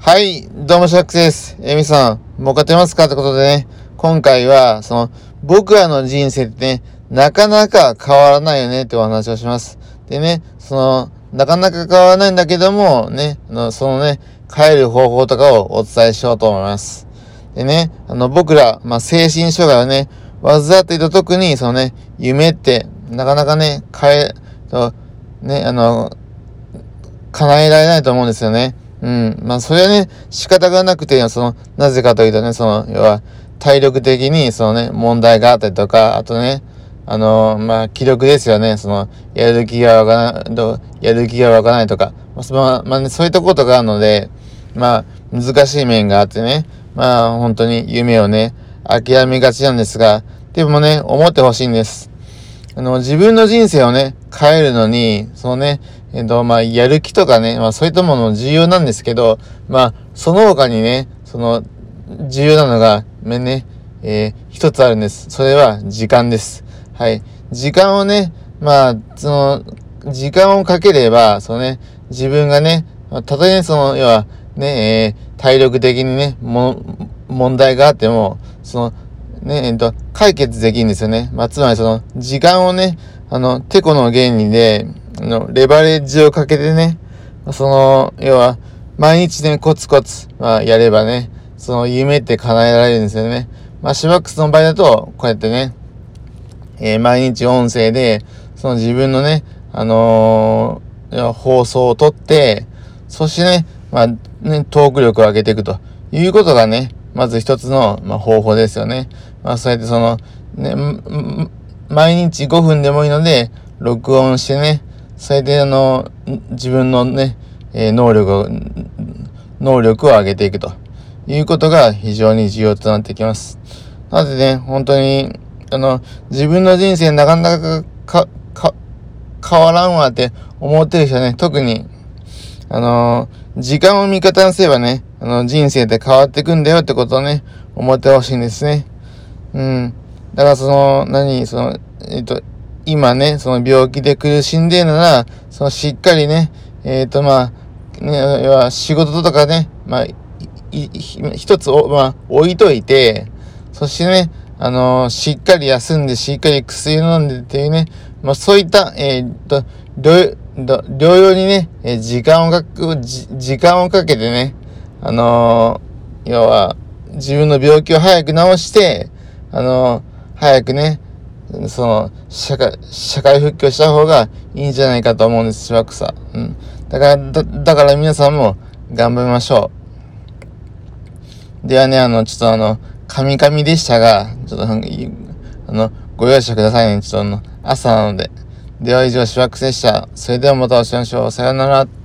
はい、どうもシャックスです。えみさん、もう勝てますか？ってことでね、今回は、その、僕らの人生ってね、なかなか変わらないよねってお話をします。でね、その、なかなか変わらないんだけども、ね、あの、そのね、変える方法とかをお伝えしようと思います。でね、あの、僕ら、まあ、精神障害をね、患っていた特に、そのね、夢って、なかなかね、変え、と、ね、あの、叶えられないと思うんですよね。うん。まあ、それはね、仕方がなくて、その、なぜかというとね、その、要は、体力的に、そのね、問題があったりとか、あとね、あのまあ、気力ですよね。その、やる気がわからない、やる気がわかないとか、まあ、まあ、ね、そういったことがあるので、まあ、難しい面があってね、まあ、本当に夢をね、諦めがちなんですが、でもね、思ってほしいんです。あの、自分の人生をね、変えるのに、そのね、えっ、と、まあ、やる気とかね、まあ、そういったものも重要なんですけど、まあ、その他にね、その、重要なのが、ね、えー、一つあるんです。それは、時間です。はい。時間をね、まあ、その、時間をかければ、そのね、自分がね、たとえね、その、要は、ね、えー、体力的にね、も、問題があっても、その、ね、えっと、解決できるんですよね。まあ、つまりその、時間をね、あの、てこの原理で、あの、レバレッジをかけてね、その、要は、毎日ね、コツコツ、まあ、やればね、その夢って叶えられるんですよね。まあ、シバックスの場合だと、こうやってね、えー、毎日音声で、その自分のね、あのー、放送をとって、そしてね、まあ、ね、トーク力を上げていくということがね、まず一つの、まあ、方法ですよね。まあ、そうやってその、ね、毎日5分でもいいので、録音してね、それであの、自分のね、えー、能力を、能力を上げていくということが非常に重要となってきます。なのでね、本当に、あの、自分の人生なかなかか、か、変わらんわって思ってる人はね、特に、あの時間を味方にすればね、あの、人生って変わっていくんだよってことをね、思ってほしいんですね。うん。だからその、何、その、えっ、と、今ね、その病気で苦しんでるなら、そのしっかりね、えっ、ー、と、まあ、ね、要は仕事とかね、まあ、一つお、まあ、置いといて、そしてね、あのー、しっかり休んで、しっかり薬飲んでっていうね、まあ、そういった、えー、っと、療養にね、え時間をかく、時間をかけてね、あのー、要は、自分の病気を早く治して、あの早くね、その、社会、社会復帰をした方がいいんじゃないかと思うんです、しばくさ。うん。だから、だ、だから皆さんも頑張りましょう。ではね、あの、ちょっとあの、カミカミでしたが、ちょっと、あの、ご容赦くださいね。ちょっとあの、朝なので。では以上、しばくでした。それではまたお会いしましょう。さようなら。